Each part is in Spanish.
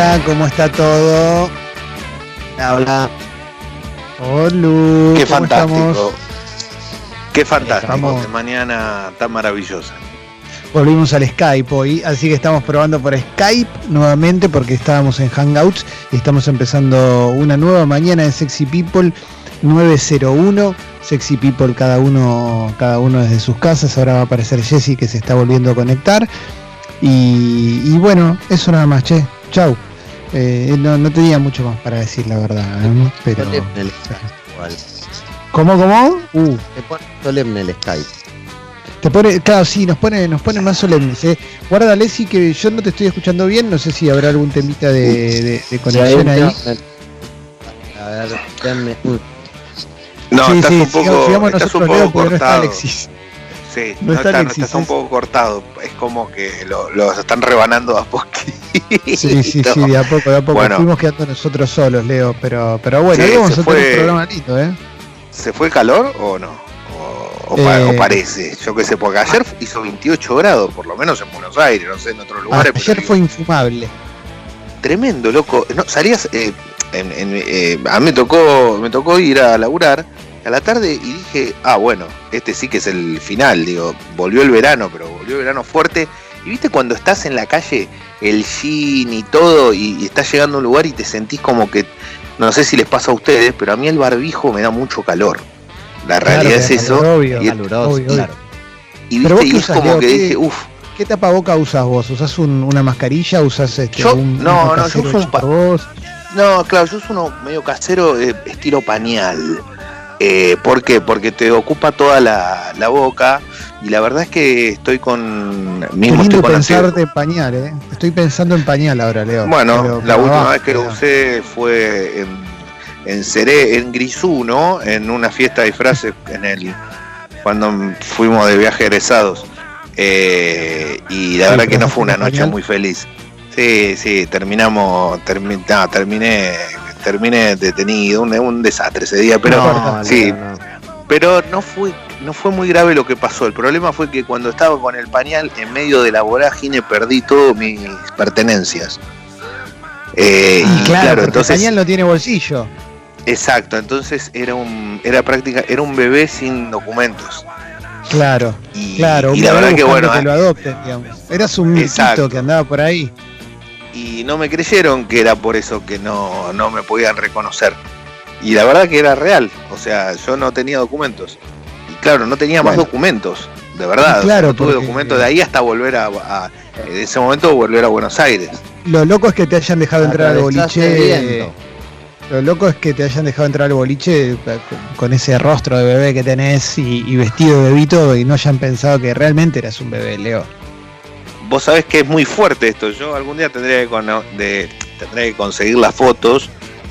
día, ¿cómo está todo? Hola. Hola. Qué fantástico. Estamos? Qué fantástico. Estamos- Qué mañana tan maravillosa. Volvimos al Skype hoy, así que estamos probando por Skype nuevamente porque estábamos en Hangouts y estamos empezando una nueva mañana de Sexy People 901. Sexy People cada uno, cada uno desde sus casas. Ahora va a aparecer Jessy que se está volviendo a conectar. Y, y bueno, eso nada más, che. Chau. Eh, no, no tenía mucho más para decir, la verdad. ¿eh? Pero. Solemne el Skype. igual. ¿Cómo, cómo? Uh, Te pone solemne el Skype. te pone, claro, sí, nos pone, nos pone más solemnes. ¿eh? Guarda, Leslie, que yo no te estoy escuchando bien. No sé si habrá algún temita de, de- de conexión ahí. A ver, No, sí, estás sí, un poco, sigamos, sigamos estás un nosotros, Leo, poco porque no está cortado. Alexis. Sí, No no, está está, Alexis, está un poco cortado. Es como que lo, lo están rebanando a poquito. Sí, sí, sí, de a poco, de a poco. Bueno. Fuimos quedando nosotros solos, Leo. Pero, pero bueno, Sí, ahí vamos se a tener fue- un programa lindo, ¿eh? ¿Se fue el calor o no? O, Eh, o parece, yo qué sé, porque ayer hizo 28 grados, por lo menos en Buenos Aires, no sé, en otros lugares. pero Ayer digo, fue infumable. tremendo, loco. No, salías, eh, en- en- eh, a mí me tocó, me tocó ir a laburar a la tarde y dije, ah, bueno, este sí que es el final, digo, volvió el verano, pero volvió el verano fuerte. Y viste cuando estás en la calle, el jean y todo, y, y estás llegando a un lugar y te sentís como que, no sé si les pasa a ustedes, pero a mí el barbijo me da mucho calor. La realidad es eso. obvio. y- caluroso, obvio, claro. Y, viste, y es como Leo, que ¿qué- dije, uff, ¿Qué tapaboca usas vos? ¿Usás un- una mascarilla? ¿Usás este, Yo- un, no, no, yo uso un pa-? No, claro, yo uso uno medio casero, eh, estilo pañal. Eh, ¿Por qué? Porque te ocupa toda la, la boca y la verdad es que estoy con... Mismo estoy con pensar ansiedad. de pañal, ¿eh? Estoy pensando en pañal ahora, Leo. Bueno, la última abajo, vez que lo usé fue en, en Seré, en Grisú, En una fiesta de disfraces en el cuando fuimos de viaje egresados. Eh, y la Sí, verdad que no fue una ¿fuiste noche pañal? muy feliz. Sí, sí, terminamos, termi- no, terminé, terminé detenido, un, un desastre ese día, pero No, sí, no, no. pero no fue, no fue muy grave lo que pasó. El problema fue que cuando estaba con el pañal en medio de la vorágine perdí todas mis pertenencias. Eh, Y y claro, entonces, el pañal no tiene bolsillo. exacto, entonces era un, era práctica, era un bebé sin documentos. Claro, Y, claro. y la verdad que bueno, que lo adopten, digamos. Eras un miquito que andaba por ahí. Y no me creyeron que era por eso que no, no me podían reconocer. Y la verdad que era real, o sea, yo no tenía documentos. Y claro, no tenía más documentos, de verdad. Y o sea, claro, no tuve porque- documentos de ahí hasta volver a, a- en ese momento volver a Buenos Aires. Lo loco es que te hayan dejado entrar al boliche. Lo loco es que te hayan dejado entrar al boliche con- con ese rostro de bebé que tenés y, y vestido de bebito y no hayan pensado que realmente eras un bebé, Leo. Vos sabés que es muy fuerte esto. Yo algún día tendré que, de- tendré que conseguir las fotos,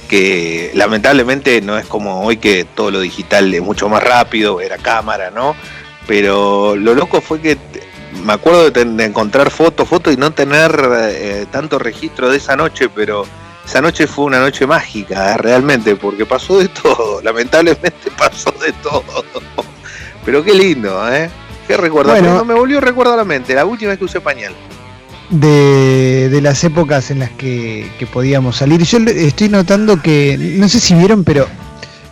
que lamentablemente no es como hoy que todo lo digital es mucho más rápido, era cámara, ¿no? Pero lo loco fue que me acuerdo de encontrar fotos, fotos y no tener eh, tanto registro de esa noche, pero esa noche fue una noche mágica, eh, realmente, porque pasó de todo, lamentablemente pasó de todo. Pero qué lindo, ¿eh? Qué. Bueno. No me volvió recuerdo a la mente, la última vez que usé pañal. De, de las épocas en las que, que podíamos salir. Yo estoy notando que, no sé si vieron, pero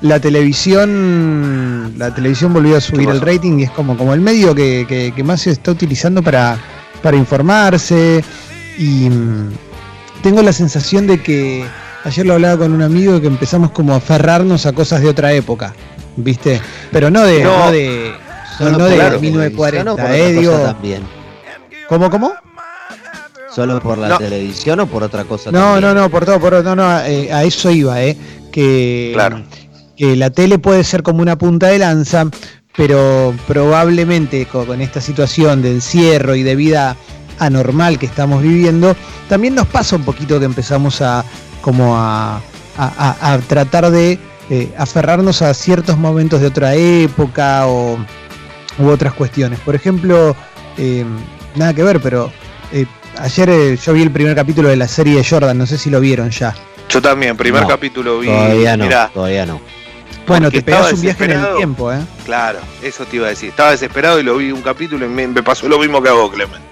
la televisión la televisión volvió a subir ¿Qué el rating y es como, como el medio que, que- que más se está utilizando para, para informarse. Y mm, tengo la sensación de que ayer lo hablaba con un amigo que empezamos como a aferrarnos a cosas de otra época, ¿viste? Pero no de, No. no de, Solo no por de la televisión 1940, o por eh, digo, también. ¿cómo, cómo? ¿Solo por la No. televisión o por otra cosa No, también? no, no, por todo, por no, no, eh, a eso iba, eh, que, Claro. que la tele puede ser como una punta de lanza, pero probablemente co- con, esta situación de encierro y de vida anormal que estamos viviendo, también nos pasa un poquito que empezamos a como a, a- a- a tratar de eh, aferrarnos a ciertos momentos de otra época o u otras cuestiones. Por ejemplo, eh, nada que ver, pero eh, ayer eh, yo vi el primer capítulo de la serie de Jordan, no sé si lo vieron ya. Yo también, primer No, capítulo vi. Todavía no, mirá, todavía no. Bueno, Porque te pegas un viaje en el tiempo, ¿eh? claro, eso te iba a decir. Estaba desesperado y lo vi un capítulo y me, me pasó lo mismo que a vos, Clemen.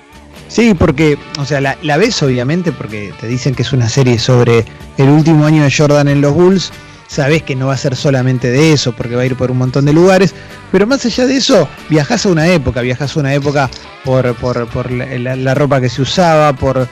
Sí, porque, o sea, la, la, ves obviamente porque te dicen que es una serie sobre el último año de Jordan en los Bulls. Sabes que no va a ser solamente de eso, porque va a ir por un montón de lugares. Pero más allá de eso, viajas a una época, viajas a una época por, por, por la, la, ropa que se usaba, por,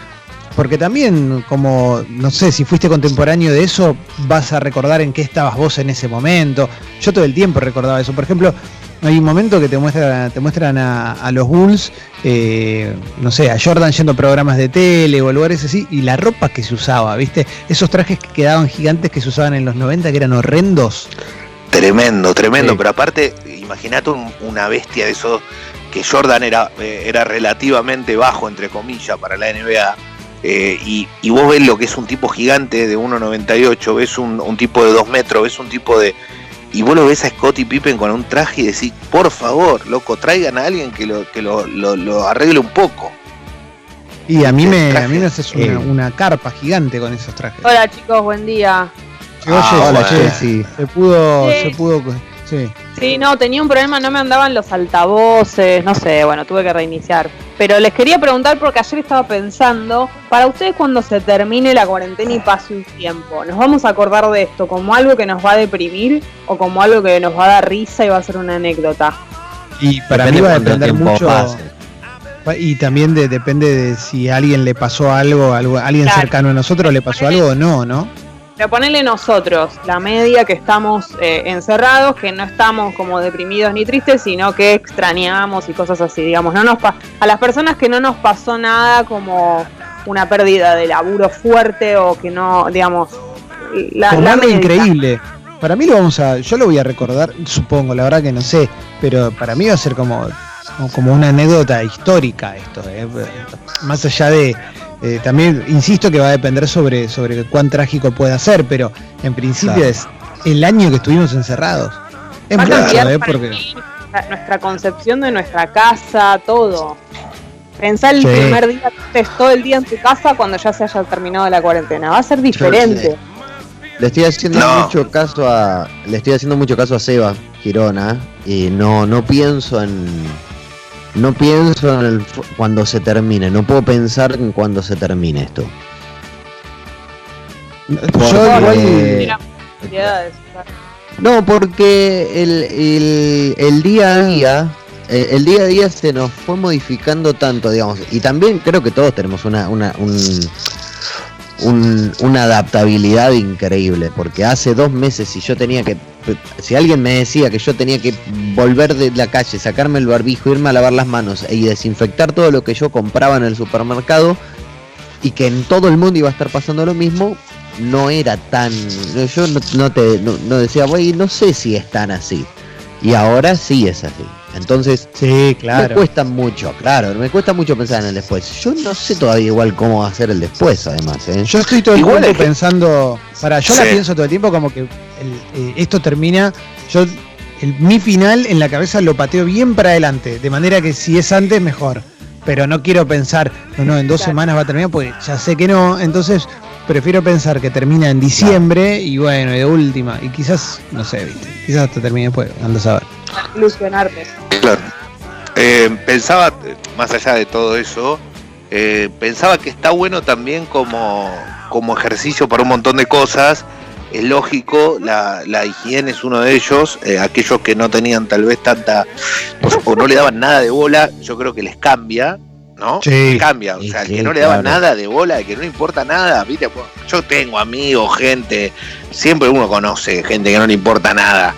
porque también, como, no sé, si fuiste contemporáneo de eso, vas a recordar en qué estabas vos en ese momento. Yo todo el tiempo recordaba eso. Por ejemplo, hay un momento que te muestran, te muestran a, los Bulls, eh, no sé, a Jordan yendo a programas de tele o lugares así, y la ropa que se usaba, ¿viste? Esos trajes que quedaban gigantes que se usaban en los 90 que eran horrendos. Tremendo, tremendo, pero aparte, imagínate una bestia de esos, que Jordan era, eh, era relativamente bajo, entre comillas, para la NBA. Eh, y, vos ves lo que es un tipo gigante de 1,98, ves un, un tipo de 2 metros, ves un tipo de, y vos lo ves a Scottie Pippen con un traje y decís, por favor, loco, traigan a alguien que lo, que lo, arregle un poco. Y a mí me, a mí me haces una, carpa gigante con esos trajes. Hola chicos, buen día. Ah, hola, Se pudo, se pudo, sí. Sí, no, tenía un problema, no me andaban los altavoces, no sé, bueno, tuve que reiniciar. Pero les quería preguntar porque ayer estaba pensando, para ustedes cuando se termine la cuarentena y pase un tiempo, ¿nos vamos a acordar de esto como algo que nos va a deprimir o como algo que nos va a dar risa y va a ser una anécdota? Y para mí va a depender mucho... Y también depende de si a alguien le pasó algo, algo alguien cercano a nosotros le pasó algo o no, ¿no? Pero ponerle nosotros, la media que estamos eh, encerrados, que no estamos como deprimidos ni tristes, sino que extrañamos y cosas así, digamos. No nos a las personas que no nos pasó nada como una pérdida de laburo fuerte o que no, digamos, la, la increíble. Para mí lo vamos a, yo lo voy a recordar, supongo, la verdad que no sé, pero para mí va a ser como, como una anécdota histórica esto, eh, más allá de eh, también insisto que va a depender sobre, sobre cuán trágico pueda ser, pero en principio es el año que estuvimos encerrados. Es mucho, ¿eh? Porque... nuestra concepción de nuestra casa, todo. Pensar el primer día que estés todo el día en tu casa cuando ya se haya terminado la cuarentena. Va a ser diferente. Le estoy haciendo mucho caso a. Le estoy haciendo mucho caso a Seba Girona. Y no, no pienso en no pienso en el, cuando se termine, no puedo pensar en cuando se termine esto. No, porque el, el, día a día, eh, el, día a día se nos fue modificando tanto, digamos, y también creo que todos tenemos una, una, un, una adaptabilidad increíble, porque hace dos meses si yo tenía que, si alguien me decía que yo tenía que volver de la calle, sacarme el barbijo, irme a lavar las manos y desinfectar todo lo que yo compraba en el supermercado y que en todo el mundo iba a estar pasando lo mismo, no era tan, yo no, te, no, decía, güey, no sé si es tan así. Y ahora sí es así. Entonces, sí, claro. me cuesta mucho, claro, me cuesta mucho pensar en el después. Yo no sé todavía igual cómo hacer el después, además. ¿eh? Yo estoy todo el tiempo pensando, para, yo la pienso todo el tiempo como que eh, esto termina, yo mi final en la cabeza lo pateo bien para adelante, de manera que si es antes, mejor. Pero no quiero pensar, no, no, en dos semanas va a terminar, porque ya sé que no, entonces prefiero pensar que termina en diciembre y bueno, de última, y quizás, no sé, quizás hasta termine después, ando a saber. Ilusionarte. Claro. Eh, pensaba, más allá de todo eso, eh, pensaba que está bueno también como, como ejercicio para un montón de cosas. Es lógico, la, la higiene es uno de ellos. Eh, aquellos que no tenían tal vez tanta, o, no le daban nada de bola, yo creo que les cambia. ¿no? Sí. Cambia, o sea, el que no le daba nada de bola, el que no le importa nada, ¿viste? Yo tengo amigos, gente, siempre uno conoce gente que no le importa nada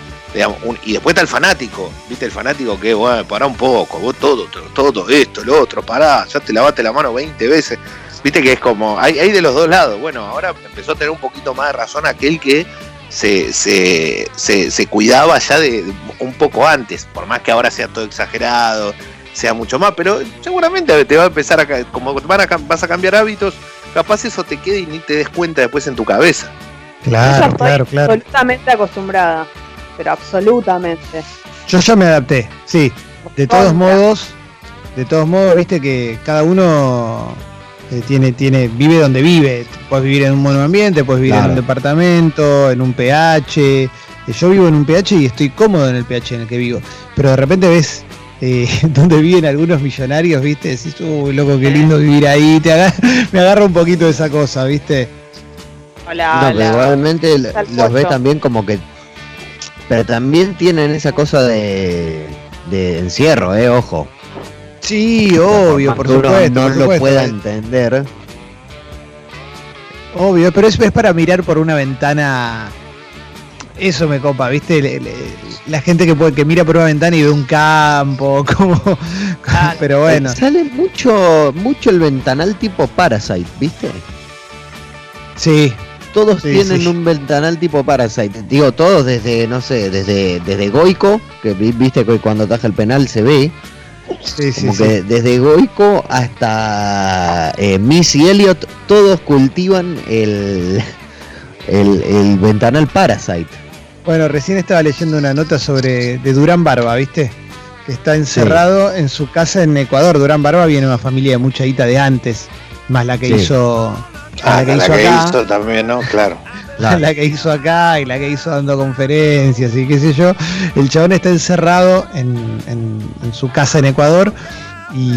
y después está el fanático, ¿viste? El fanático que, bueno, pará un poco, vos todo, todo, esto, lo otro, pará, ya te lavaste la mano 20 veces. Viste que es como, hay, hay de los dos lados. Bueno, ahora empezó a tener un poquito más de razón aquel que se, se, se, cuidaba ya de, un poco antes, por más que ahora sea todo exagerado, sea mucho más, pero seguramente te va a empezar a, como van a, vas a cambiar hábitos, capaz eso te quede y ni te des cuenta después en tu cabeza. Claro, claro, claro. Absolutamente acostumbrada pero absolutamente. Yo ya me adapté, sí. De todos modos, de todos modos, viste que cada uno eh, tiene, tiene, vive donde vive. Puedes vivir en un monoambiente, puedes vivir en un departamento, en un PH. Eh, yo vivo en un PH y estoy cómodo en el PH en el que vivo. Pero de repente ves eh, donde viven algunos millonarios, ¿viste? Decís, uy, loco, qué lindo vivir ahí. Te agar- me agarra un poquito de esa cosa, ¿viste? Hola, No, pero hola. igualmente Está el los ves también como que. Pero también tienen esa cosa de, de encierro, eh, ojo. Sí, obvio, por supuesto. No por lo pueda entender. Obvio, pero es, es para mirar por una ventana. Eso me copa, ¿viste? Le- le- la gente que puede, que mira por una ventana y ve un campo, como. Pero bueno. Sale mucho, mucho el ventanal tipo Parasite, ¿viste? Sí, Todos Sí, tienen sí. un ventanal tipo Parasite. Digo, todos desde, no sé, desde, desde Goico, que vi- viste que cuando ataja el penal se ve. sí, sí. Como sí. que desde Goico hasta eh, Missy Elliott, todos cultivan el, el, el ventanal Parasite. Bueno, recién estaba leyendo una nota sobre de Durán Barba, ¿viste? Que está encerrado en su casa en Ecuador. Durán Barba viene de una familia de mucha guita de antes, más la que hizo. Ah, la que la hizo que acá. hizo también, ¿no? Claro. la que hizo acá y la que hizo dando conferencias y qué sé yo. El chabón está encerrado en, en- en su casa en Ecuador y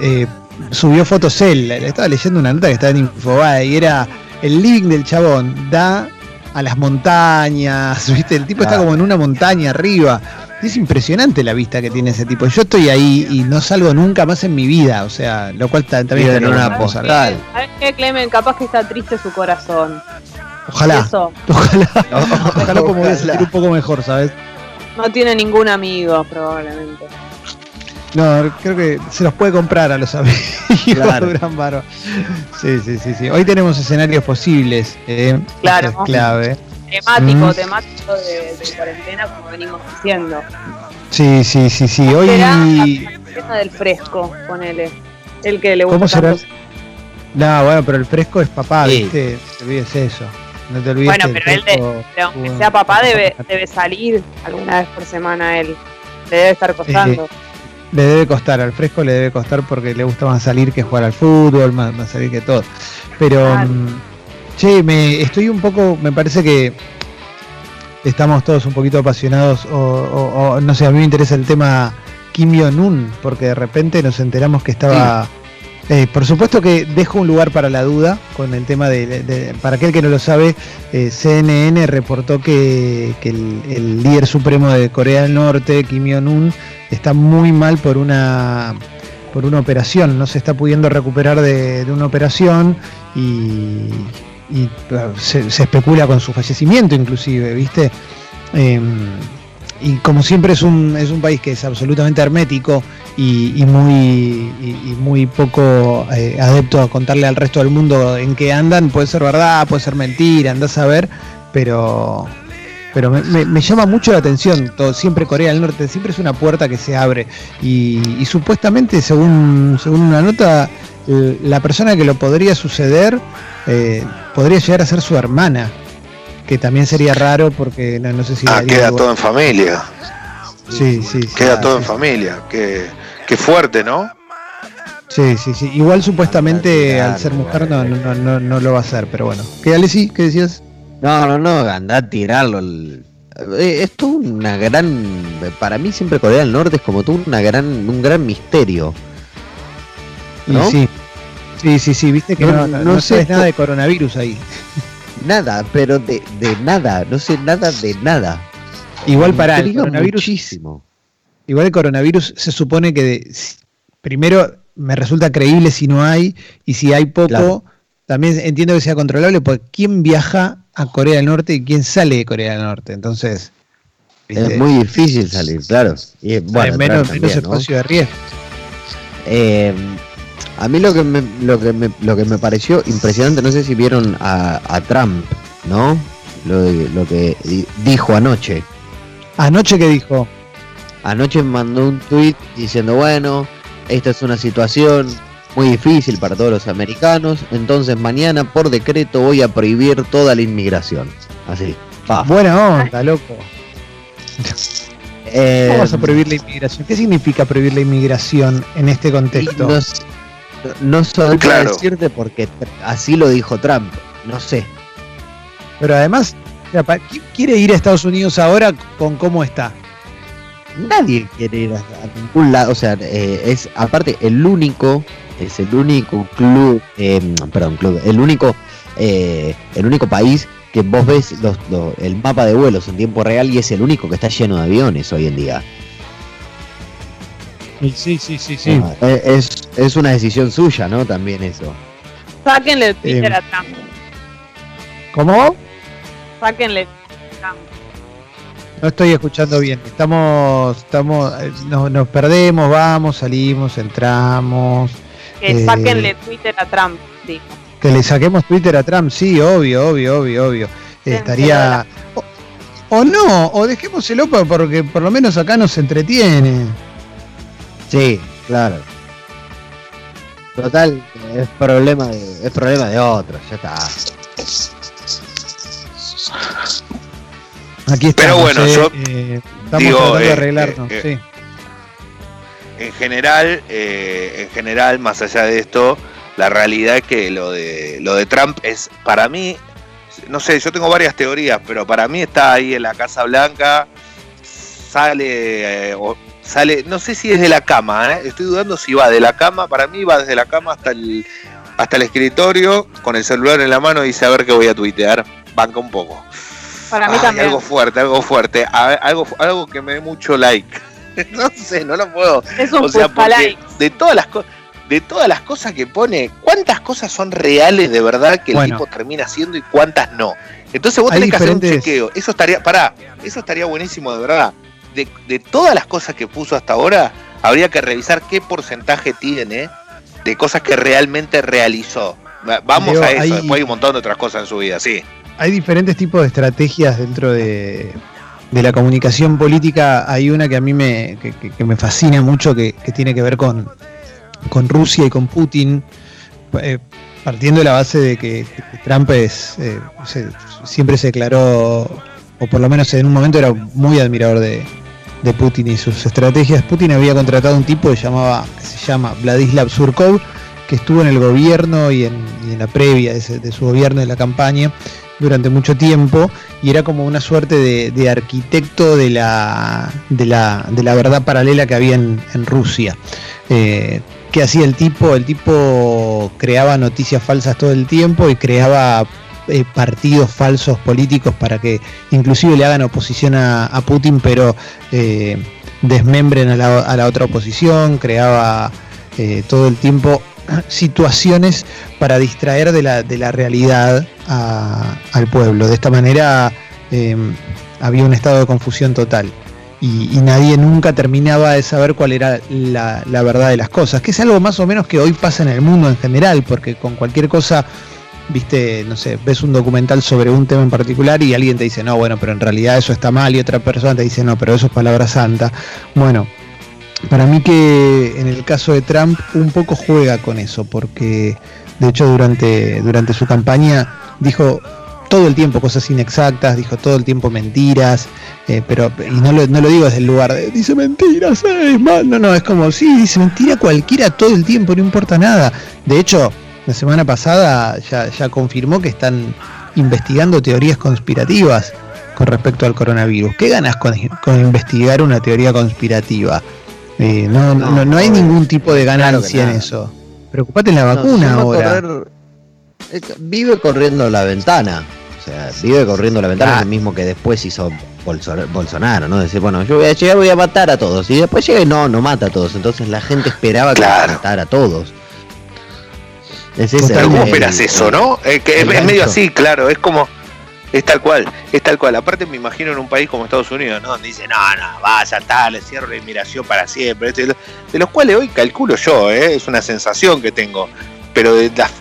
eh, subió fotos él. Estaba leyendo una nota que estaba en Infobae y era el living del chabón, da a las montañas, ¿viste? El tipo está como en una montaña arriba. Es impresionante la vista que tiene ese tipo. Yo estoy ahí y no salgo nunca más en mi vida, o sea, lo cual ta- también estaría una postal. salga. ¿Sabes qué, Clemen? Capaz que está triste su corazón. Ojalá, Eso. ojalá, ojalá como voy a Ojalá. sentir un poco mejor, ¿sabes? No tiene ningún amigo, probablemente. No, creo que se los puede comprar a los amigos Claro. de. Sí, sí, sí, sí. Hoy tenemos escenarios posibles. eh, Claro. es clave. Temático, Mm. temático de, de cuarentena, como venimos diciendo. Sí, sí, sí, sí. Hoy. Será del fresco, ponele. El que le gusta ¿Cómo será? tanto. No, bueno, pero el fresco es papá, Sí. ¿viste? No te olvides eso. No te olvides Bueno, pero él de- Pero aunque Bueno, sea papá, debe, debe salir alguna vez por semana él. Le debe estar costando. Le debe costar, al fresco le debe costar porque le gusta más salir que jugar al fútbol, más, más salir que todo. Pero, Claro. mm, che, me, estoy un poco, me parece que estamos todos un poquito apasionados, o, o- o, no sé, a mí me interesa el tema Kim Jong-un, porque de repente nos enteramos que estaba... eh, por supuesto que dejo un lugar para la duda con el tema de, de- para aquel que no lo sabe, eh, CNN reportó que, que el, el líder supremo de Corea del Norte, Kim Jong-un, está muy mal por una por una operación, no se está pudiendo recuperar de, de una operación y, y, se, especula con su fallecimiento inclusive, ¿viste? Eh, y como siempre es un, es un país que es absolutamente hermético y, muy, muy poco eh, adepto a contarle al resto del mundo en qué andan, puede ser verdad, puede ser mentira, andás a ver, pero pero me, me- me llama mucho la atención, todo, siempre Corea del Norte, siempre es una puerta que se abre y, y supuestamente, según, según una nota, eh, la persona que lo podría suceder eh, podría llegar a ser su hermana, que también sería raro porque no, no sé si... Ah, queda todo en familia. Sí, sí, sí. Queda Ah, todo en familia. Qué, qué fuerte, ¿no? Sí, sí, sí. Igual supuestamente al ser mujer no, no, no, no, no lo va a hacer, pero bueno. ¿Qué, Alessi? ¿Qué decías? No, no, no, anda a tirarlo. el- eh, Es todo una gran. Para mí, siempre Corea del Norte es como todo una gran, un gran misterio. Y ¿No? sí. Sí, sí, sí, viste que No, no, no, sé sabes nada de coronavirus ahí. Nada, pero de, de nada, no sé nada de nada. Igual para el coronavirus. Muchísimo. Igual el coronavirus se supone que de- primero me resulta creíble si no hay, y si hay poco, Claro. También entiendo que sea controlable, porque ¿quién viaja a Corea del Norte y quién sale de Corea del Norte? Entonces, ¿viste? Es muy difícil salir, claro. Y bueno, menos, también, ¿no? espacio de riesgo. Eh, a mí lo que me, lo que me, lo que me pareció impresionante, no sé si vieron a, a Trump, ¿no? Lo, de- lo que di- dijo anoche. Anoche que dijo, Anoche mandó un tweet diciendo, bueno, esta es una situación muy difícil para todos los americanos, entonces mañana por decreto voy a prohibir toda la inmigración. Así. pa. buena onda, loco. Eh, ¿Cómo vas a prohibir la inmigración? ¿Qué significa prohibir la inmigración en este contexto? no, no sabría Claro. decirte porque así lo dijo Trump. No sé. Pero además, o sea, pa- ¿qui- quiere ir a Estados Unidos ahora con cómo está. nadie quiere ir a, ningún lado. O sea, eh, es aparte el único, es el único club, em, perdón, club, el único, eh, el único país que vos ves los, el mapa de vuelos en tiempo real y es el único que está lleno de aviones hoy en día. Sí, sí, sí, sí. Ah, es, es una decisión suya, ¿no? También eso. Sáquenle el Twitter a Trump. ¿Cómo? Sáquenle no estoy escuchando bien. Estamos, estamos, eh, nos, perdemos, vamos, salimos, entramos. Que eh, saquenle Twitter a Trump, dijo. Que le saquemos Twitter a Trump, sí, obvio, obvio, obvio, obvio. Estaría. O, no, o dejémoselo porque por lo menos acá nos entretiene. Sí, claro. Total, es problema de, es problema de otros, ya está. Aquí Pero bueno, eh, yo eh, estamos digo, de eh, arreglarnos, sí. En general, en general, más allá de esto, la realidad es que lo de lo de Trump es para mí, no sé, yo tengo varias teorías, pero para mí está ahí en la Casa Blanca, sale sale, no sé si es de la cama, estoy dudando si va de la cama, para mí va desde la cama hasta el hasta el escritorio con el celular en la mano y dice a ver qué voy a tuitear, banca un poco. Para mí también. Algo fuerte, algo fuerte. algo, algo que me dé mucho like. no sé, no lo puedo. Es un o sea, de todas las cosas de todas las cosas que pone, ¿cuántas cosas son reales de verdad que el tipo termina haciendo y cuántas no? Entonces vos tenés que hacer un chequeo. Eso estaría, pará, eso estaría buenísimo de verdad. De, de, todas las cosas que puso hasta ahora, habría que revisar qué porcentaje tiene de cosas que realmente realizó. Vamos a eso, después hay un montón de otras cosas en su vida, sí hay diferentes tipos de estrategias dentro de, la comunicación política. Hay una que a mí me, me fascina mucho, que, tiene que ver con, con Rusia y con Putin, eh, partiendo de la base de que Trump es, eh, siempre se declaró, o por lo menos en un momento era muy admirador de, Putin y sus estrategias. Putin había contratado un tipo que, llamaba, que se llama Vladislav Surkov, que estuvo en el gobierno y en, la previa de, su gobierno, de la campaña, durante mucho tiempo y era como una suerte de, arquitecto de la, de la, de, la, verdad paralela que había en, Rusia. Eh, ¿Qué hacía el tipo? El tipo creaba noticias falsas todo el tiempo y creaba eh, partidos falsos políticos para que inclusive le hagan oposición a, Putin, pero eh, desmembren a la, a la, otra oposición, creaba todo el tiempo situaciones para distraer de la, de la realidad al pueblo. De esta manera em, había un estado de confusión total. Y, nadie nunca terminaba de saber cuál era la, verdad de las cosas, que es algo más o menos que hoy pasa en el mundo en general, porque con cualquier cosa, viste, no sé, ves un documental sobre un tema en particular y alguien te dice, no, bueno, pero en realidad eso está mal, y otra persona te dice, no, pero eso es palabra santa. Bueno, para mí que en el caso de Trump un poco juega con eso, porque de hecho durante, durante su campaña dijo todo el tiempo cosas inexactas, dijo todo el tiempo mentiras, eh, pero y no lo, no lo digo desde el lugar de dice mentiras, es mal, no, no, es como sí, dice mentira cualquiera todo el tiempo, no importa nada. De hecho, la semana pasada ya, ya confirmó que están investigando teorías conspirativas con respecto al coronavirus. ¿Qué ganas con, con investigar una teoría conspirativa? No, no, no, hay ningún tipo de ganancia en eso. Preocupate en la vacuna ahora. vive corriendo la ventana. O sea, vive corriendo la ventana, es lo mismo que después hizo Bolsonaro, ¿no? Decir, bueno, yo voy a llegar, voy a matar a todos. Y después llega y no, no mata a todos. Entonces la gente esperaba que matara a todos. Es ¿Cómo esperas eso, no? que es, medio así, claro. Es como es tal cual, es tal cual. Aparte me imagino en un país como Estados Unidos, ¿no? Donde dice, no, no, vaya, tal, le cierro la inmigración para siempre. De los cuales hoy calculo yo, ¿eh? es una sensación que tengo. Pero de las,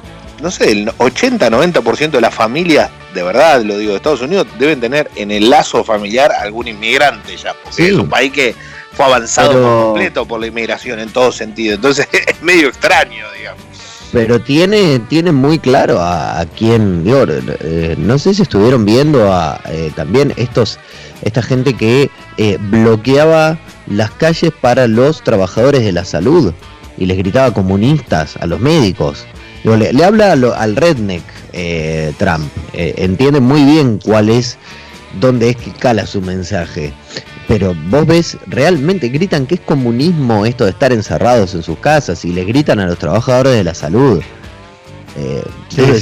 no sé, el 80-90% de las familias, de verdad, lo digo, de Estados Unidos, deben tener en el lazo familiar algún inmigrante ya. Porque es un país que fue avanzado por completo por la inmigración en todo sentido. Entonces es medio extraño, digamos pero tiene, tiene muy claro a, quién, eh, no sé si estuvieron viendo a eh, también estos, esta gente que eh, bloqueaba las calles para los trabajadores de la salud y les gritaba comunistas a los médicos. le, habla al redneck Trump, entiende muy bien cuál es, dónde es que cala su mensaje. Pero vos ves, realmente gritan que es comunismo esto de estar encerrados en sus casas y les gritan a los trabajadores de la salud. Eh,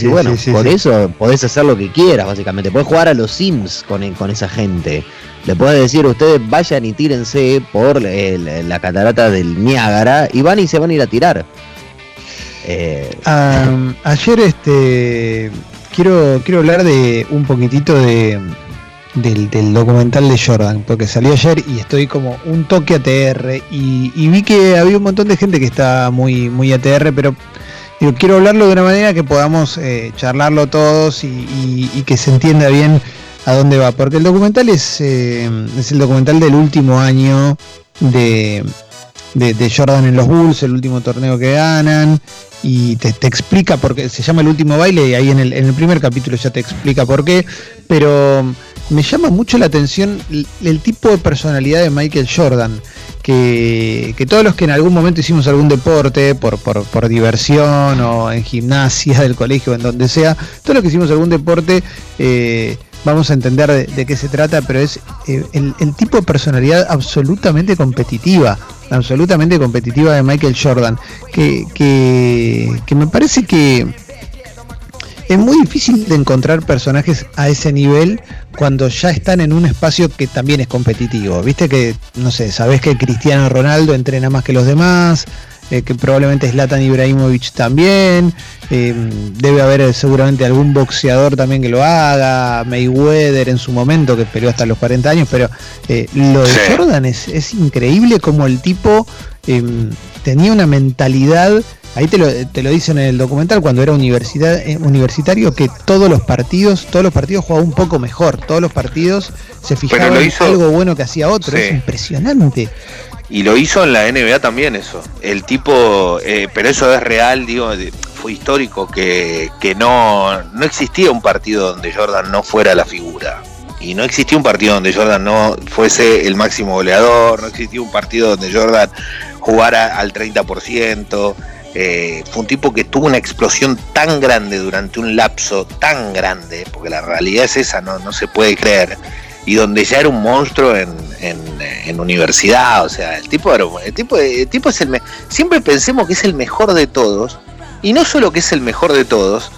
bueno, por eso podés hacer lo que quieras, básicamente. Podés jugar a los Sims con, con esa gente. Le podés decir, ustedes vayan y tírense por la catarata del Niágara y van y se van a ir a tirar. Eh, ayer este quiero, quiero hablar de un poquitito de, del, documental de Jordan, porque salió ayer y estoy como un toque ATR y, y vi que había un montón de gente que está muy, muy ATR, pero quiero hablarlo de una manera que podamos eh, charlarlo todos y, que se entienda bien a dónde va, porque el documental es, eh, es el documental del último año de, de, Jordan en los Bulls, el último torneo que ganan, y te, explica por qué, se llama el último baile, y ahí en el, en el primer capítulo ya te explica por qué, pero me llama mucho la atención el, tipo de personalidad de Michael Jordan. Que, todos los que en algún momento hicimos algún deporte por, por, diversión o en gimnasia del colegio, en donde sea, todos los que hicimos algún deporte eh, vamos a entender de, qué se trata, pero es eh, el, tipo de personalidad absolutamente competitiva, absolutamente competitiva de Michael Jordan, que, que me parece que es muy difícil de encontrar personajes a ese nivel cuando ya están en un espacio que también es competitivo. Viste que, no sé, sabés que Cristiano Ronaldo entrena más que los demás, eh, que probablemente Zlatan Ibrahimovic también, eh, debe haber eh, seguramente algún boxeador también que lo haga, Mayweather en su momento, que peleó hasta los 40 años, pero lo de Jordan es, es, increíble como el tipo em, tenía una mentalidad Ahí te lo, te lo dicen en el documental cuando era universidad, eh, universitario que todos los partidos, todos los partidos jugaban un poco mejor, todos los partidos se fijaban en algo bueno que hacía otro, es impresionante. Y lo hizo en la NBA también eso. El tipo, eh, pero eso es real, digo, fue histórico que, que no, no existía un partido donde Jordan no fuera la figura. Y no existía un partido donde Jordan no fuese el máximo goleador, no existía un partido donde Jordan jugara al 30%. Eh, fue un tipo que tuvo una explosión tan grande durante un lapso tan grande, porque la realidad es esa, no, no se puede creer, y donde ya era un monstruo en, en, universidad, o sea, el tipo, era, el tipo, el tipo es el... Siempre pensemos que es el mejor de todos, y no solo que es el mejor de todos,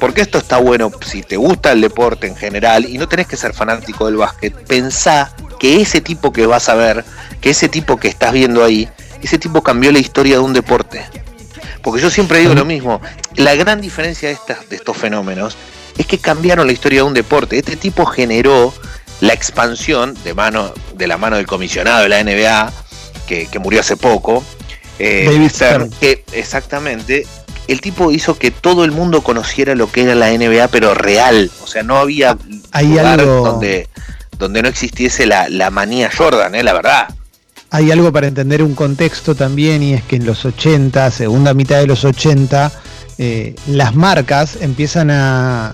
porque esto está bueno si te gusta el deporte en general y no tenés que ser fanático del básquet, pensá que ese tipo que vas a ver, que ese tipo que estás viendo ahí, ese tipo cambió la historia de un deporte. Porque yo siempre digo lo mismo, la gran diferencia de, estas, de estos fenómenos es que cambiaron la historia de un deporte. Este tipo generó la expansión de, mano, de la mano del comisionado de la NBA, que, murió hace poco, eh, David Stern, que exactamente, el tipo hizo que todo el mundo conociera lo que era la NBA, pero real. O sea, no había Hay lugar donde, donde no existiese la, la manía Jordan, eh, la verdad hay algo para entender un contexto también y es que en los 80, segunda mitad de los 80, eh, las marcas empiezan a,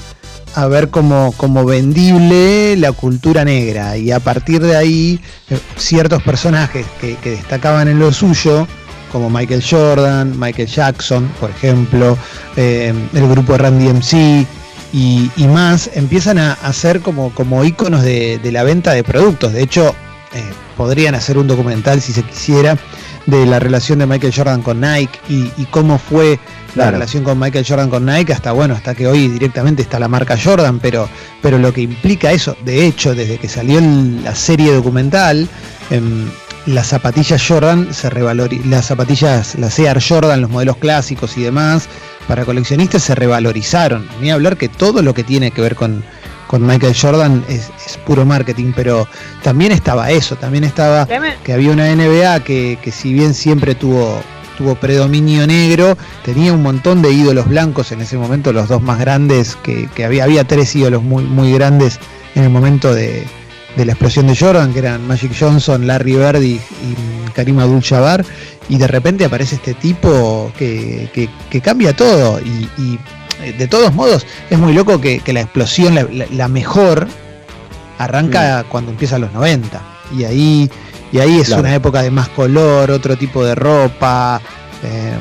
ver como, como, vendible la cultura negra y a partir de ahí eh, ciertos personajes que, destacaban en lo suyo, como Michael Jordan, Michael Jackson, por ejemplo, eh, el grupo Randy MC, y, más empiezan a, ser como, como íconos de, de, la venta de productos. De hecho, eh, podrían hacer un documental si se quisiera de la relación de Michael Jordan con Nike y, cómo fue la relación con Michael Jordan con Nike hasta bueno hasta que hoy directamente está la marca Jordan pero pero lo que implica eso de hecho desde que salió la serie documental em, las zapatillas Jordan se revalorizan las zapatillas las Air Jordan los modelos clásicos y demás para coleccionistas se revalorizaron. Ni hablar que todo lo que tiene que ver con con Michael Jordan es, puro marketing, pero también estaba eso, también estaba que había una NBA que, si bien siempre tuvo, tuvo predominio negro, tenía un montón de ídolos blancos en ese momento, los dos más grandes, que, había, había tres ídolos muy, muy grandes en el momento de, la explosión de Jordan, que eran Magic Johnson, Larry Bird y, Karim Abdul-Jabbar, y de repente aparece este tipo que, cambia todo y eh, de todos modos, es muy loco que, la explosión, la, mejor, arranca cuando empieza los 90. Y ahí, y ahí es una época de más color, otro tipo de ropa, eh,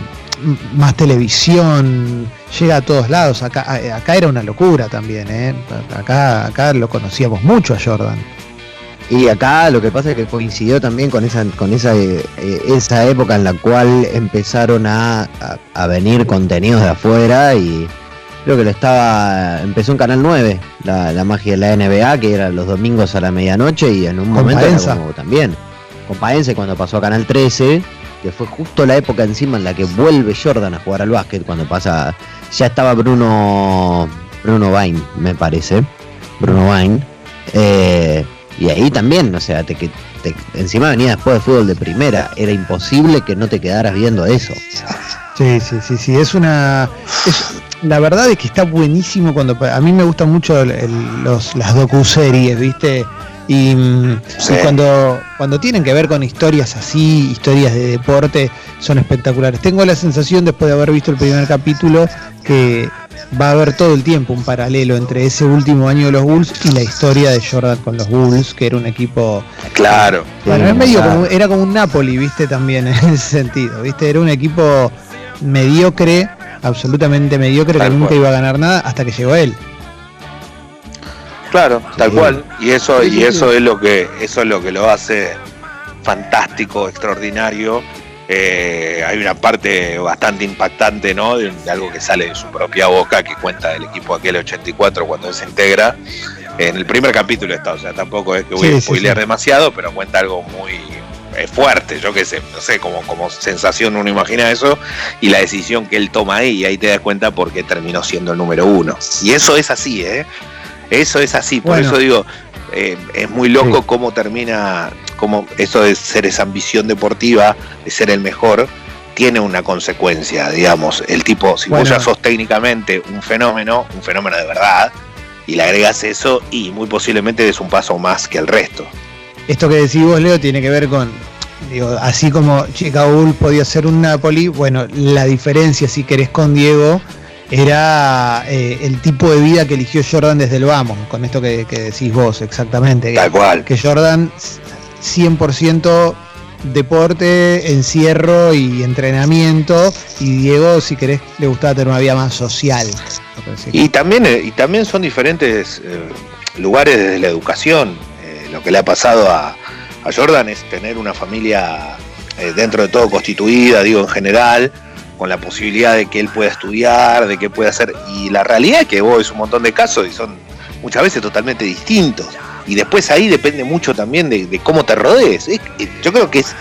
más televisión, llega a todos lados. Acá, acá era una locura también, ¿eh? acá, acá lo conocíamos mucho a Jordan. Y acá lo que pasa es que coincidió también con esa, con esa, eh, esa época en la cual empezaron a, venir contenidos de afuera y creo que lo estaba, empezó en Canal 9, la, magia de la NBA, que era los domingos a la medianoche y en un momento también. Con Paense cuando pasó a Canal 13, que fue justo la época encima en la que vuelve Jordan a jugar al básquet, cuando pasa, ya estaba Bruno, Bruno Vain, me parece, Bruno Vain. Eh, y ahí también, o sea, te, te, encima venía después de fútbol de primera, era imposible que no te quedaras viendo eso. Sí, sí, sí, sí, es una... la verdad es que está buenísimo cuando... A mí me gustan mucho los, las docuseries, ¿viste? Y, cuando, cuando tienen que ver con historias así, historias de deporte, son espectaculares. Tengo la sensación, después de haber visto el primer capítulo, que va a haber todo el tiempo un paralelo entre ese último año de los Bulls y la historia de Jordan con los Bulls, que era un equipo. Claro. Bueno, medio como, era como un Napoli, viste, también en ese sentido, viste, era un equipo mediocre, absolutamente mediocre, que nunca iba a ganar nada hasta que llegó él. Claro, tal cual. Y eso, y eso es lo que, eso es lo que lo hace fantástico, extraordinario eh, hay una parte bastante impactante, ¿no? De, algo que sale de su propia boca, que cuenta del equipo aquel 84 cuando se integra. En el primer capítulo está, o sea, tampoco es que voy a spoilear demasiado, pero cuenta algo muy eh, fuerte, yo qué sé, no sé, como, como sensación uno imagina eso, y la decisión que él toma ahí, y ahí te das cuenta por qué terminó siendo el número uno. Y eso es así, ¿eh? Eso es así, por eso digo, eh, es muy loco cómo termina, cómo eso de ser esa ambición deportiva, de ser el mejor, tiene una consecuencia, digamos. El tipo, si vos ya sos técnicamente un fenómeno, un fenómeno de verdad, y le agregas eso, y muy posiblemente des un paso más que el resto. Esto que decís vos, Leo, tiene que ver con, digo, así como Chicago Bull podía ser un Napoli, bueno, la diferencia, si querés, con Diego era eh, el tipo de vida que eligió Jordan desde el vamos, con esto que, decís vos exactamente. Tal cual. Que Jordan 100% deporte, encierro y entrenamiento, y Diego, si querés, le gustaba tener una vida más social. Y también, eh, y también son diferentes eh, lugares desde la educación. lo que le ha pasado a, a Jordan es tener una familia dentro de todo constituida, digo, en general con la posibilidad de que él pueda estudiar, de que pueda hacer. Y la realidad es que vos es un montón de casos y son muchas veces totalmente distintos. Y después ahí depende mucho también de, cómo te rodees. yo creo que es.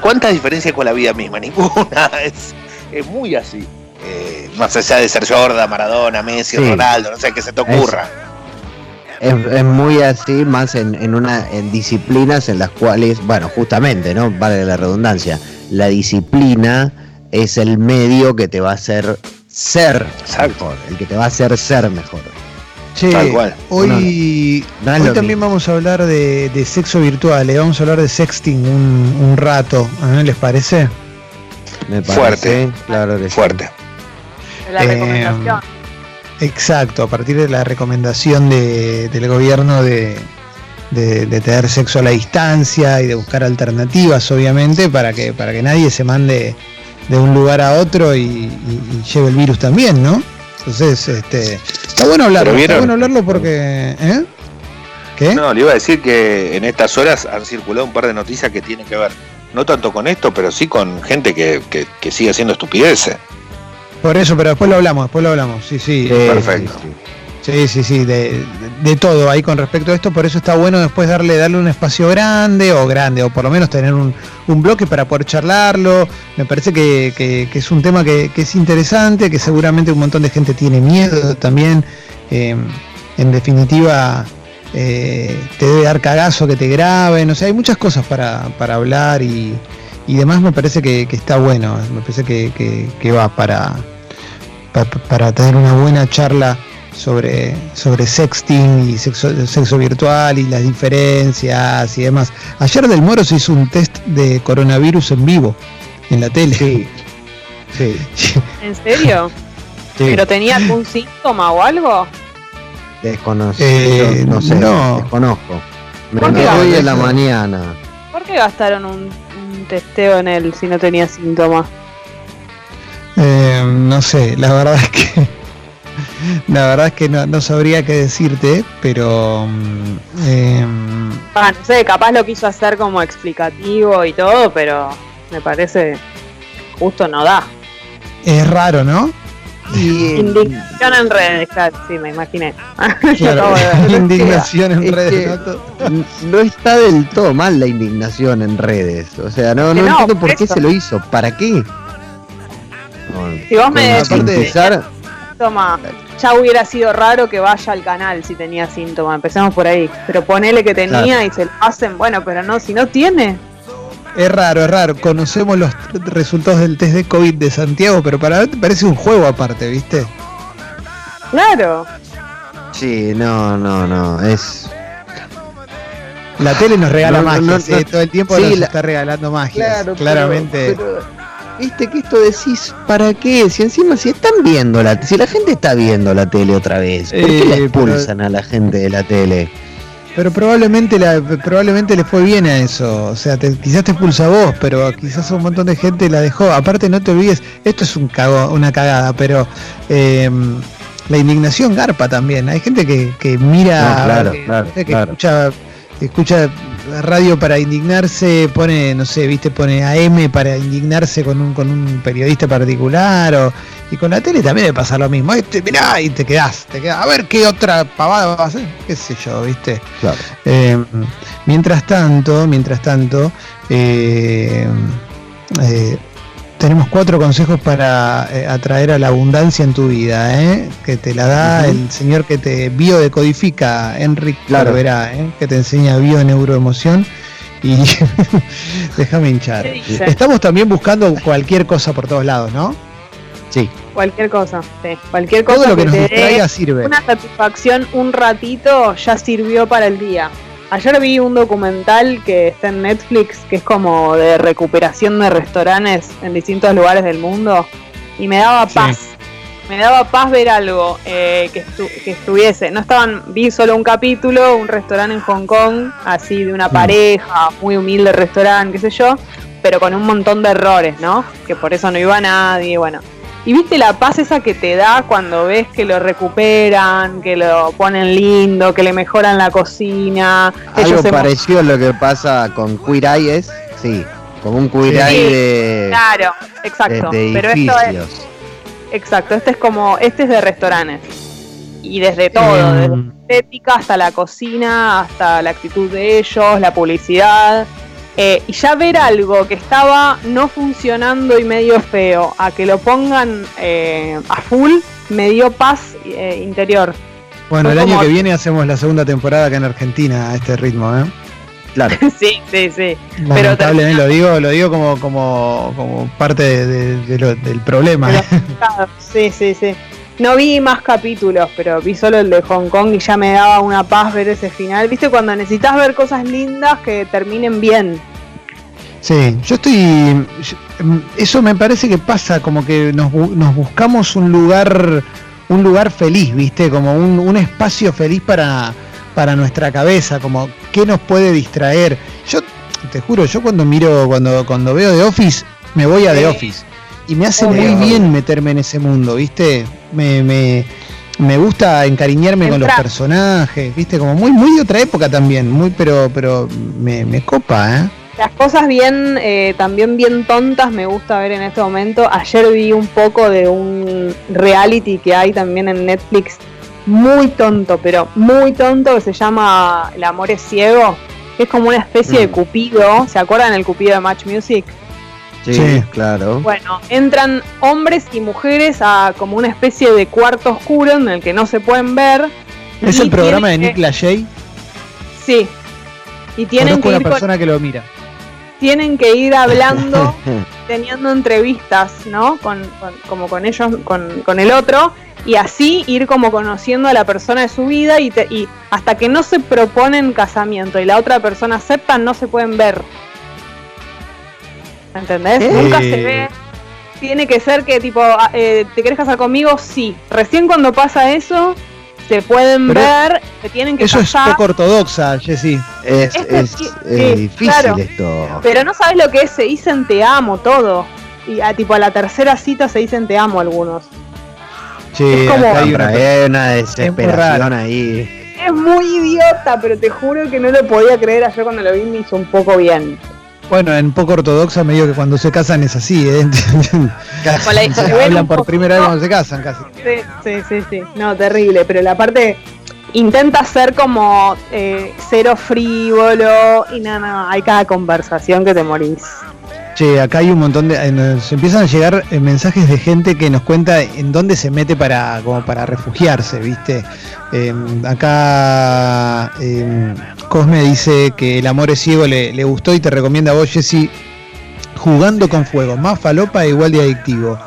¿Cuántas diferencias con la vida misma? Ninguna. Es, es muy así. Eh, más allá de ser Jordan, Maradona, Messi, Ronaldo, no sé qué se te ocurra. Es, muy así, más en, en, una, en disciplinas en las cuales, bueno, justamente, ¿no? Vale la redundancia. La disciplina es el medio que te va a hacer ser mejor, el que te va a hacer ser mejor. Che, hoy, también vamos a hablar de, sexo virtual, ¿eh? vamos a hablar de sexting un, rato, ¿eh? ¿les parece? Me parece, fuerte, claro fuerte. La recomendación. Eh, exacto, a partir de la recomendación del gobierno de, de, tener sexo a la distancia y de buscar alternativas, obviamente, para que, para que nadie se mande de un lugar a otro y, lleve el virus también, ¿no? Entonces, este, está bueno hablarlo, está bueno hablarlo porque, ¿eh? ¿Qué? No, le iba a decir que en estas horas han circulado un par de noticias que tienen que ver, no tanto con esto, pero sí con gente que, que, sigue haciendo estupideces. Por eso, pero después lo hablamos, después lo hablamos, sí, sí. Perfecto. Sí, sí, sí, de, todo ahí con respecto a esto, por eso está bueno después darle, darle un espacio grande o grande, o por lo menos tener un, bloque para poder charlarlo. Me parece que, es un tema que, es interesante, que seguramente un montón de gente tiene miedo también. Eh, en definitiva, eh, te debe dar cagazo que te graben, o sea, hay muchas cosas para, hablar y, demás me parece que, está bueno, me parece que, va para, para tener una buena charla sobre, sobre sexting y sexo, sexo virtual y las diferencias y demás. Ayer Del Moro se hizo un test de coronavirus en vivo en la tele. Sí. ¿En serio? ¿Pero tenía algún síntoma o algo? Desconozco. Eh, no sé, desconozco. Me hoy en la mañana. ¿Por qué gastaron un, testeo en él si no tenía síntomas? Eh, no sé, la verdad es que La verdad es que no, sabría qué decirte, pero... Eh, no sé, capaz lo quiso hacer como explicativo y todo, pero me parece justo no da. Es raro, ¿no? Indignación en redes, claro, sí, me imaginé. indignación en redes. no, está del todo mal la indignación en redes. O sea, no, no, entiendo por qué se lo hizo. ¿Para qué? si vos me decís toma, ya hubiera sido raro que vaya al canal si tenía síntomas. Empecemos por ahí. Pero ponele que tenía y se lo hacen, bueno, pero no, si no tiene. Es raro, es raro. Conocemos los resultados del test de COVID de Santiago, pero para ver parece un juego aparte, ¿viste? Claro. Sí, no, no, no. Es. La tele nos regala magia, todo el tiempo nos está regalando magia. claramente. Viste que esto decís, ¿para qué? Si encima si están viendo la si la gente está viendo la tele otra vez, ¿por qué la eh, expulsan a la gente de la tele? Pero probablemente la, probablemente le fue bien a eso. O sea, quizás te expulsa vos, pero quizás un montón de gente la dejó. Aparte, no te olvides, esto es un cago, una cagada, pero em, la indignación garpa también. Hay gente que, que mira, que, escucha, escucha radio para indignarse, pone, no sé, viste, pone AM para indignarse con un, con un periodista particular, o, y con la tele también le pasa lo mismo. Este, mirá, y te quedás, te quedás, a ver qué otra pavada va a hacer, qué sé yo, viste. Eh, mientras tanto, mientras tanto, eh, eh, tenemos cuatro consejos para atraer a la abundancia en tu vida, que te la da el señor que te biodecodifica, Enrique claro. Verá, que te enseña bio-neuroemoción y déjame hinchar. Estamos también buscando cualquier cosa por todos lados, ¿no? Sí. Cualquier cosa, sí. Cualquier cosa lo que, nos te sirve. Una satisfacción un ratito ya sirvió para el día. Ayer vi un documental que está en Netflix que es como de recuperación de restaurantes en distintos lugares del mundo y me daba paz. Me daba paz ver algo eh, que, que, estuviese. No estaban, vi solo un capítulo, un restaurante en Hong Kong, así de una mm. pareja, muy humilde restaurante, qué sé yo, pero con un montón de errores, ¿no? Que por eso no iba nadie, bueno y viste la paz esa que te da cuando ves que lo recuperan, que lo ponen lindo, que le mejoran la cocina. Algo parecido a lo que pasa con Queer Eyes, sí, como un Queer Eye de. Claro, exacto. pero esto es. Exacto, este es como. Este es de restaurantes. Y desde todo, desde la estética hasta la cocina, hasta la actitud de ellos, la publicidad. Eh, y ya ver algo que estaba no funcionando y medio feo, a que lo pongan eh, a full, me dio paz eh, interior. Bueno, el año que viene hacemos la segunda temporada acá en Argentina a este ritmo, ¿eh? Claro. sí, sí, sí. Lamentable, lo digo, lo digo como, como, como parte del problema. sí, sí, sí. No vi más capítulos, pero vi solo el de Hong Kong y ya me daba una paz ver ese final. ¿Viste? Cuando necesitas ver cosas lindas que terminen bien. Sí, yo estoy. Eso me parece que pasa, como que nos, buscamos un lugar, un lugar feliz, ¿viste? Como un, espacio feliz para, para nuestra cabeza, como qué nos puede distraer. Yo te juro, yo cuando miro, cuando, cuando veo The Office, me voy a The Office. Y me hace muy bien meterme en ese mundo, ¿viste? Me, me, me gusta encariñarme con los personajes, ¿viste? Como muy, muy de otra época también, muy, pero, pero me, me copa, ¿eh? Las cosas bien, eh, también bien tontas me gusta ver en este momento. Ayer vi un poco de un reality que hay también en Netflix, muy tonto, pero muy tonto, que se llama El amor es ciego, que es como una especie de mm. cupido. ¿Se acuerdan el cupido de Match Music? Sí, claro. Bueno, entran hombres y mujeres a como una especie de cuarto oscuro en el que no se pueden ver. ¿Es el programa de Nick Lachey? Sí. Y tienen que una persona que lo mira tienen que ir hablando, teniendo entrevistas, ¿no? Con, como con ellos, con, el otro, y así ir como conociendo a la persona de su vida y, y hasta que no se proponen casamiento y la otra persona acepta, no se pueden ver. ¿Entendés? Nunca se ve. Tiene que ser que tipo, ah, eh, ¿te querés casar conmigo? Sí. Recién cuando pasa eso, se pueden ver, se tienen que Eso es poco ortodoxa, Jessy. Es, es, difícil esto. Pero no sabes lo que es, se dicen te amo todo. Y a, tipo a la tercera cita se dicen te amo algunos. Sí, Es como- acá hay una- Hay una desesperación ahí. Es muy idiota, pero te juro que no lo podía creer. Ayer cuando lo vi me hizo un poco bien. Bueno, en poco ortodoxa medio que cuando se casan es así, ¿eh? Con la- Se se ven hablan un por primera vez cuando se casan casi. Sí, sí, sí, sí. No, terrible. Pero la parte intenta ser como eh, cero frívolo y nada, no, hay cada conversación que te morís. Che, acá hay un montón de. Nos empiezan a llegar eh, mensajes de gente que nos cuenta en dónde se mete para, como para refugiarse, ¿viste? Eh, acá eh, Cosme dice que el amor es ciego, le, le gustó y te recomienda a vos, Jessy, jugando con fuego, más falopa e igual de adictivo.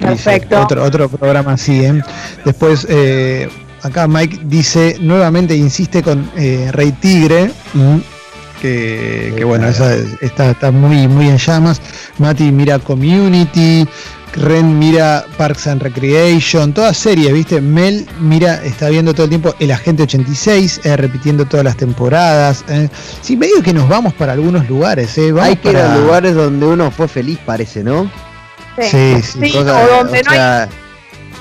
Dice, Perfecto. otro, otro programa así, ¿eh? Después, eh, acá Mike dice, nuevamente insiste con eh, Rey Tigre. mm, que, que bueno, esa es- está, está muy, muy en llamas. Mati mira Community, Ren mira Parks and Recreation, todas series, ¿viste? Mel mira, está viendo todo el tiempo El Agente 86, eh, repitiendo todas las temporadas. eh. Sí, medio que nos vamos para algunos lugares, ¿eh? Vamos Hay que ir a lugares donde uno fue feliz, parece, ¿no? Sí, sí. Sí, Cosa- o donde no hay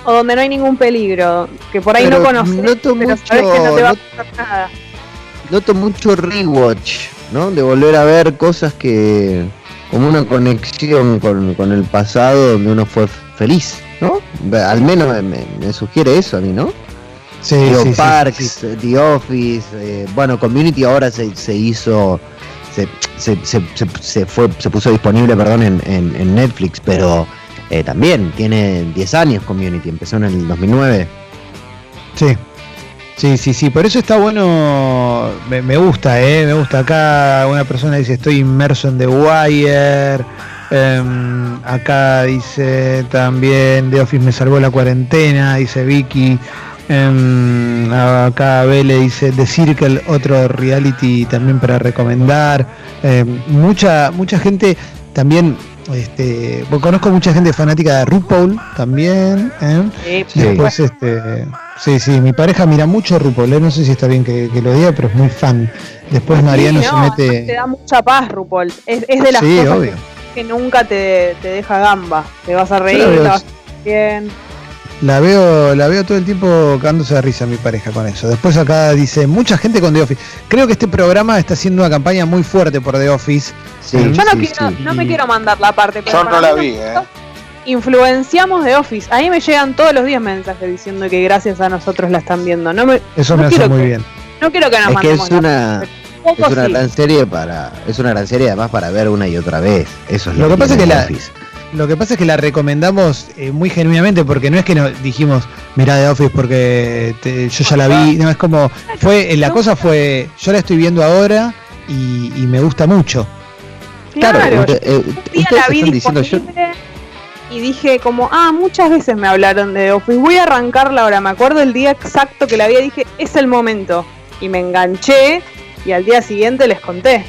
o donde no hay ningún peligro, que por ahí Pero no conoces, noto pero mucho- sabes que no te va a not- pasar nada. Noto mucho rewatch, ¿no? De volver a ver cosas que. como una conexión con, con el pasado donde uno fue feliz, ¿no? Al menos me, sugiere eso a mí, ¿no? Sí, Digo, sí, Parks, sí. The Office, eh, bueno, Community ahora se, se hizo, se, se, se, se- se fue, se puso disponible, perdón, en, en- en Netflix, pero eh, también tiene 10 años Community, empezó en el 2009. Sí. Sí, sí, sí, por eso está bueno, me, gusta, eh, me gusta. Acá una persona dice, estoy inmerso en The Wire. Em, acá dice también, The Office me salvó la cuarentena, dice Vicky. Em, acá Vele dice The Circle, otro reality también para recomendar. Em, mucha, mucha gente también, este, conozco mucha gente fanática de RuPaul también. ¿eh? Sí, Sí. Después, este, sí, sí, mi pareja mira mucho RuPaul, ¿eh? no sé si está bien que, que lo diga, pero es muy fan. Después Mariano Sí, se no, mete. Te da mucha paz, RuPaul. Es, es de las cosas que nunca te, te deja gamba. Te vas a reír, la vas a bien. La veo, la veo todo el tiempo cagándose de risa mi pareja con eso. Después acá dice, mucha gente con The Office. Creo que este programa está haciendo una campaña muy fuerte por The Office. Sí, Yo no, sí, quiero, sí. no me quiero mandar la parte, pero Yo no la vi, eh. Influenciamos de Office. A mí me llegan todos los días mensajes diciendo que gracias a nosotros la están viendo. No, me, Eso No me hace muy que- bien. no quiero que nos Es que mandemos es la una, es una gran serie para, es una gran serie además para ver una y otra vez. Eso es Lo lo, que pasa es que la- Office. Lo que pasa es que la recomendamos eh, muy genuinamente porque no es que nos dijimos, mirá The Office porque te- yo ya la vi. No, es como, fue, eh, la cosa fue, yo la estoy viendo ahora y, y me gusta mucho. Claro, Claro, yo usted- eh, ustedes la vi están diciendo yo, disponible y dije como, ah, muchas veces me hablaron de The Office, voy a arrancarla ahora, me acuerdo el día exacto que la vi, dije, es el momento. Y me enganché y al día siguiente les conté.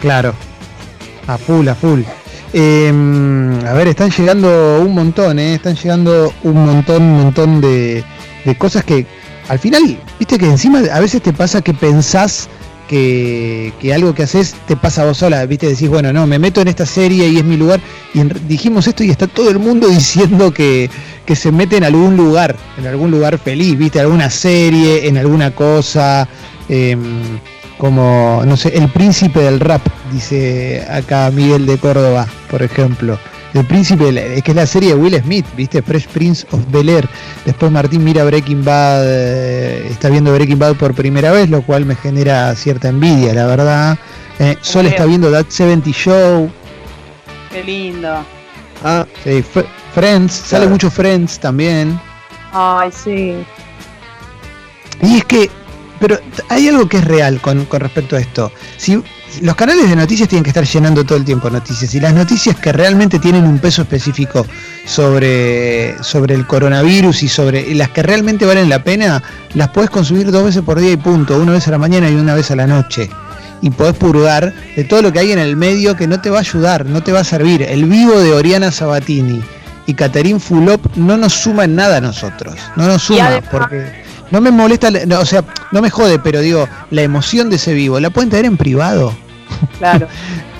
Claro. A full, a full. Eh, a ver, están llegando un montón, ¿eh? Están llegando un montón, un montón de, cosas que al final, viste que encima a veces te pasa que pensás que, algo que haces te pasa vos sola, viste, decís, bueno, no, me meto en esta serie y es mi lugar. Y dijimos esto y está todo el mundo diciendo que, que se mete en algún lugar, en algún lugar feliz, viste, alguna serie, en alguna cosa. em, como, no sé, el príncipe del rap, dice acá Miguel de Córdoba, por ejemplo. El príncipe, del- es que es la serie de Will Smith, ¿viste? Fresh Prince of Bel Air. Después Martín mira Breaking Bad, eh, está viendo Breaking Bad por primera vez, lo cual me genera cierta envidia, la verdad. Eh, Sol está viendo That 70 Show. Qué lindo. ah, Sí, F- Friends, sale Claro. mucho Friends también. Ay, sí. Y es que, pero hay algo que es real con, con respecto a esto. Si los canales de noticias tienen que estar llenando todo el tiempo noticias y las noticias que realmente tienen un peso específico sobre, sobre el coronavirus y sobre y las que realmente valen la pena, las puedes consumir dos veces por día y punto, una vez a la mañana y una vez a la noche. Y podés purgar de todo lo que hay en el medio que no te va a ayudar, no te va a servir. El vivo de Oriana Sabatini y Catherine Fulop no nos suma en nada a nosotros. No nos suma porque no me molesta, no, o sea, no me jode, pero digo, la emoción de ese vivo, la pueden tener en privado. Claro.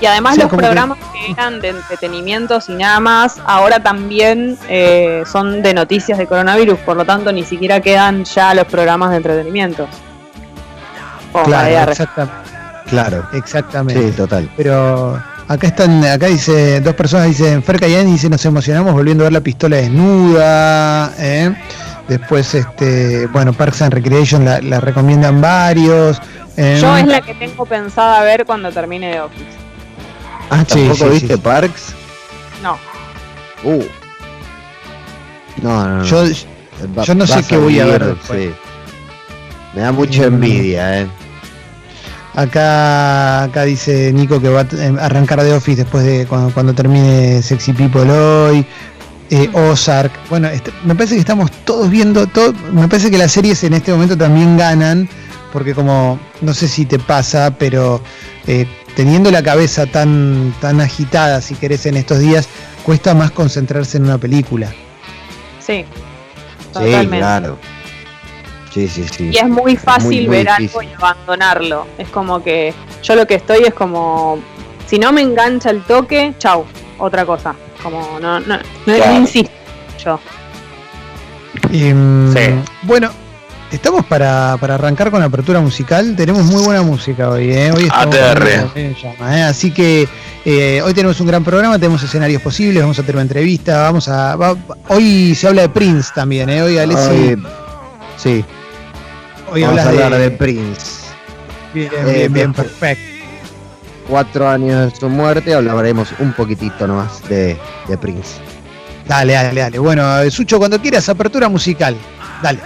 Y además los programas que... eran de entretenimientos y nada más, ahora también eh, son de noticias de coronavirus, por lo tanto ni siquiera quedan ya los programas de entretenimiento. claro, exactamente. Claro, exactamente. Sí, total. Pero acá están, acá dice, dos personas dicen, Fer y dice, nos emocionamos volviendo a ver la pistola desnuda. ¿eh? Después, este, bueno, Parks and Recreation la, la recomiendan varios. Yo es la que tengo pensada ver cuando termine de Office. Ah, ¿tampoco viste Parks? No. Uh. No, no, no. Yo, yo no sé qué voy a ver después. Me da mucha mm. envidia, eh. Acá, acá dice Nico que va a em, arrancar de Office después de cuando, cuando termine Sexy People hoy. Eh, Ozark. Bueno, este, me parece que estamos todos viendo, todo, me parece que las series en este momento también ganan porque como, no sé si te pasa, pero eh, teniendo la cabeza tan, tan agitada, si querés, en estos días, cuesta más concentrarse en una película. Sí, totalmente. Sí, claro. Sí, sí, sí. Y es muy fácil ver algo y abandonarlo. Es como que yo lo que estoy es como, si no me engancha el toque, chau, otra cosa. Como no, no, no, insisto yo. Em, sí. Bueno, Estamos para, arrancar con la apertura musical. Tenemos muy buena música hoy, ¿eh? Hoy ATR. ¿eh? Así que eh, hoy tenemos un gran programa, tenemos escenarios posibles, vamos a tener una entrevista, vamos a. hoy se habla de Prince también, ¿eh? Hoy Alessi. sí. Hoy vamos a hablar de, Prince. Bien, bien, eh, bien, perfecto. Cuatro años de su muerte, hablaremos un poquitito nomás de, de Prince. Dale, dale, dale. Bueno, Sucho, cuando quieras, apertura musical. Dale.